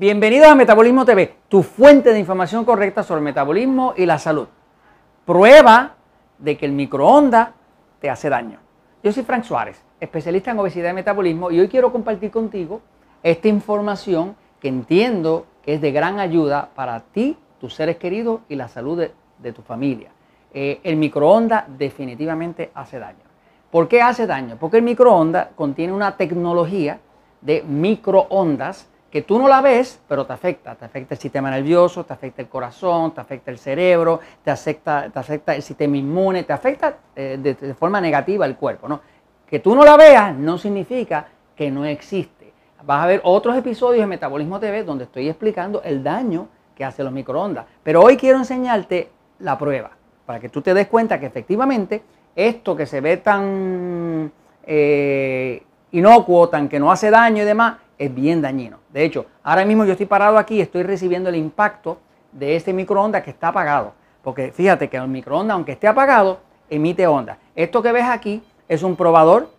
Bienvenidos a Metabolismo TV, tu fuente de información correcta sobre el metabolismo y la salud. Prueba de que el microondas te hace daño. Yo soy Frank Suárez, especialista en obesidad y metabolismo, y hoy quiero compartir contigo esta información que entiendo que es de gran ayuda para ti, tus seres queridos y la salud de, tu familia. Eh, el microondas definitivamente hace daño. ¿Por qué hace daño? Porque el microondas contiene una tecnología de microondas que tú no la ves, pero te afecta. Te afecta el sistema nervioso, te afecta el corazón, te afecta el cerebro, te afecta, te afecta el sistema inmune, te afecta eh, de, forma negativa el cuerpo. ¿no? Que tú no la veas no significa que no existe. Vas a ver otros episodios de Metabolismo TV donde estoy explicando el daño que hace los microondas. Pero hoy quiero enseñarte la prueba, para que tú te des cuenta que efectivamente esto que se ve tan eh, inocuo, tan que no hace daño y demás, es bien dañino. De hecho, ahora mismo yo estoy parado aquí y estoy recibiendo el impacto de este microondas que está apagado. Porque fíjate que el microondas, aunque esté apagado, emite onda. Esto que ves aquí es un probador,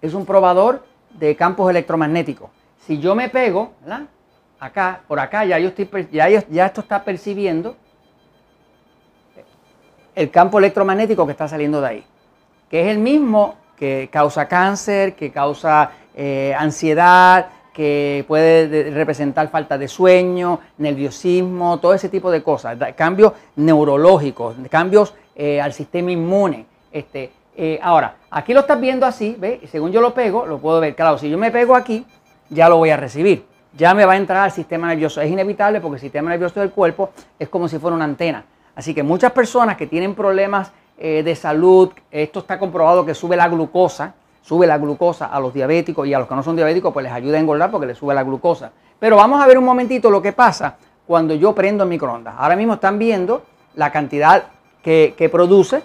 es un probador de campos electromagnéticos. Si yo me pego, ¿verdad? Acá, por acá, ya, yo estoy, ya, ya esto está percibiendo el campo electromagnético que está saliendo de ahí, que es el mismo que causa cáncer, que causa eh, ansiedad, que puede representar falta de sueño, nerviosismo, todo ese tipo de cosas, cambios neurológicos, cambios eh, al sistema inmune. Este, eh, ahora, aquí lo estás viendo así, ¿ves? Según yo lo pego, lo puedo ver. Claro, si yo me pego aquí, ya lo voy a recibir. Ya me va a entrar al sistema nervioso. Es inevitable porque el sistema nervioso del cuerpo es como si fuera una antena. Así que muchas personas que tienen problemas de salud, esto está comprobado que sube la glucosa, sube la glucosa a los diabéticos y a los que no son diabéticos, pues les ayuda a engordar porque les sube la glucosa. Pero vamos a ver un momentito lo que pasa cuando yo prendo el microondas. Ahora mismo están viendo la cantidad que, produce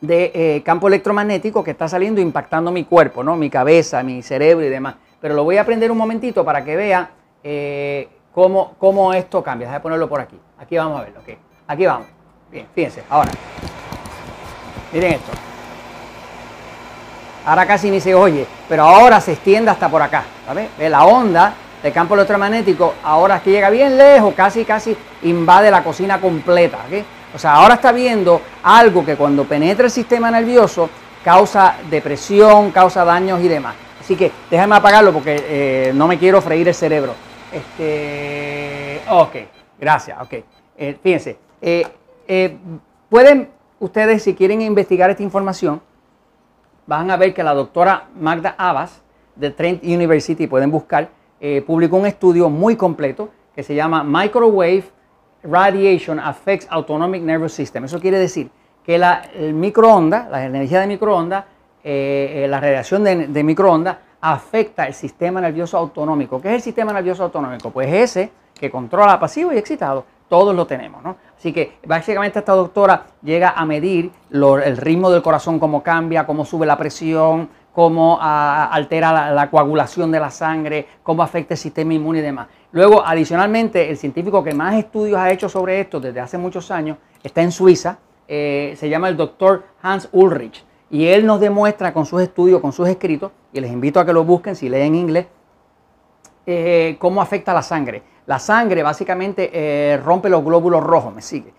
de eh, campo electromagnético que está saliendo impactando mi cuerpo, ¿no? mi cabeza, mi cerebro y demás. Pero lo voy a prender un momentito para que vea eh, cómo, cómo, esto cambia. Déjame ponerlo por aquí. Aquí vamos a verlo. ¿ok? Aquí vamos. Bien, fíjense. Ahora, miren esto. Ahora casi ni se oye, pero ahora se extiende hasta por acá. La onda del campo electromagnético ahora es que llega bien lejos, casi casi invade la cocina completa. O sea, ahora está viendo algo que cuando penetra el sistema nervioso causa depresión, causa daños y demás. Así que déjame apagarlo porque eh, no me quiero freír el cerebro. Este, ok, gracias, ok. Eh, fíjense, eh, pueden ustedes, si quieren investigar esta información, van a ver que la doctora Magda Abbas de Trent University, pueden buscar, eh, publicó un estudio muy completo que se llama Microwave Radiation Affects Autonomic Nervous System. Eso quiere decir que la, el microondas, la energía de microondas, eh, eh, la radiación de, de microondas afecta el sistema nervioso autonómico. ¿Qué es el sistema nervioso autonómico? Pues ese que controla pasivo y excitado todos lo tenemos, ¿no? Así que básicamente esta doctora llega a medir el ritmo del corazón, cómo cambia, cómo sube la presión, cómo ah, altera la, coagulación de la sangre, cómo afecta el sistema inmune y demás. Luego, adicionalmente, el científico que más estudios ha hecho sobre esto desde hace muchos años está en Suiza, eh, se llama el doctor Hans Ulrich, y él nos demuestra con sus estudios, con sus escritos, y les invito a que lo busquen si leen inglés, eh, cómo afecta la sangre. La sangre básicamente eh, rompe los glóbulos rojos, me sigue.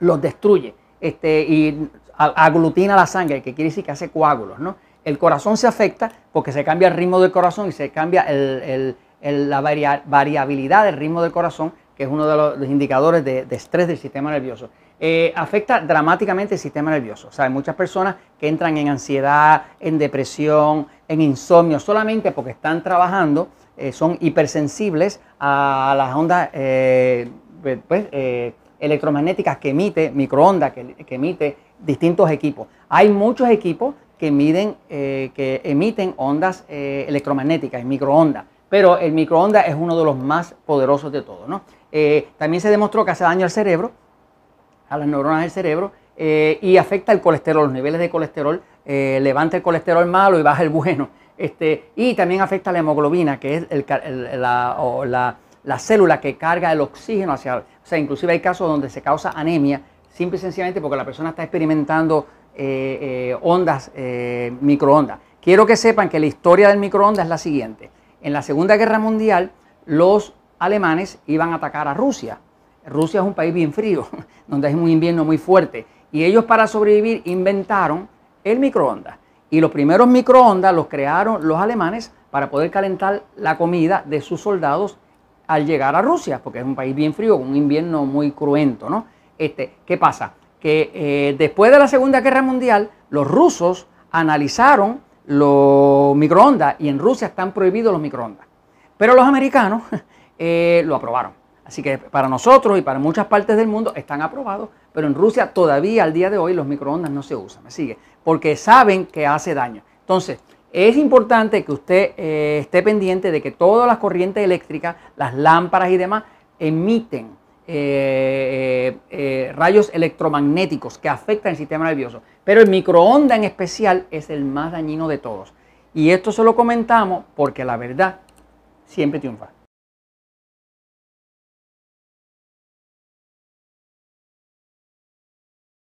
Los destruye este, y aglutina la sangre, que quiere decir que hace coágulos. ¿no? El corazón se afecta porque se cambia el ritmo del corazón y se cambia la variabilidad del ritmo del corazón, que es uno de los, indicadores de, estrés del sistema nervioso. Eh, afecta dramáticamente el sistema nervioso. O sea, hay muchas personas que entran en ansiedad, en depresión, en insomnio, solamente porque están trabajando eh, son hipersensibles a las ondas eh, pues, pues, eh, electromagnéticas que emite, microondas que, emite distintos equipos. Hay muchos equipos que, miden, que emiten ondas electromagnéticas, microondas, pero el microondas es uno de los más poderosos de todos. también se demostró que hace daño al cerebro, a las neuronas del cerebro, y afecta el colesterol, los niveles de colesterol, levanta el colesterol malo y baja el bueno. Este, y también afecta la hemoglobina, que es la, célula que carga el oxígeno hacia... O sea, inclusive hay casos donde se causa anemia, simple y sencillamente porque la persona está experimentando eh, eh, ondas, eh, microondas. Quiero que sepan que la historia del microondas es la siguiente. en la Segunda Guerra Mundial los alemanes iban a atacar a Rusia. Rusia es un país bien frío, donde hay un invierno muy fuerte. Y ellos para sobrevivir inventaron el microondas. Y los primeros microondas los crearon los alemanes para poder calentar la comida de sus soldados al llegar a Rusia, porque es un país bien frío, con un invierno muy cruento, ¿no? Este, ¿Qué pasa? Que eh, después de la Segunda Guerra Mundial, los rusos analizaron los microondas y en Rusia están prohibidos los microondas. Pero los americanos eh, lo aprobaron. Así que para nosotros y para muchas partes del mundo están aprobados, pero en Rusia todavía al día de hoy los microondas no se usan, ¿me sigue? Porque saben que hace daño. Entonces, es importante que usted eh, esté pendiente de que todas las corrientes eléctricas, las lámparas y demás, emiten eh, eh, rayos electromagnéticos que afectan el sistema nervioso. Pero el microondas en especial es el más dañino de todos. Y esto se lo comentamos porque la verdad siempre triunfa.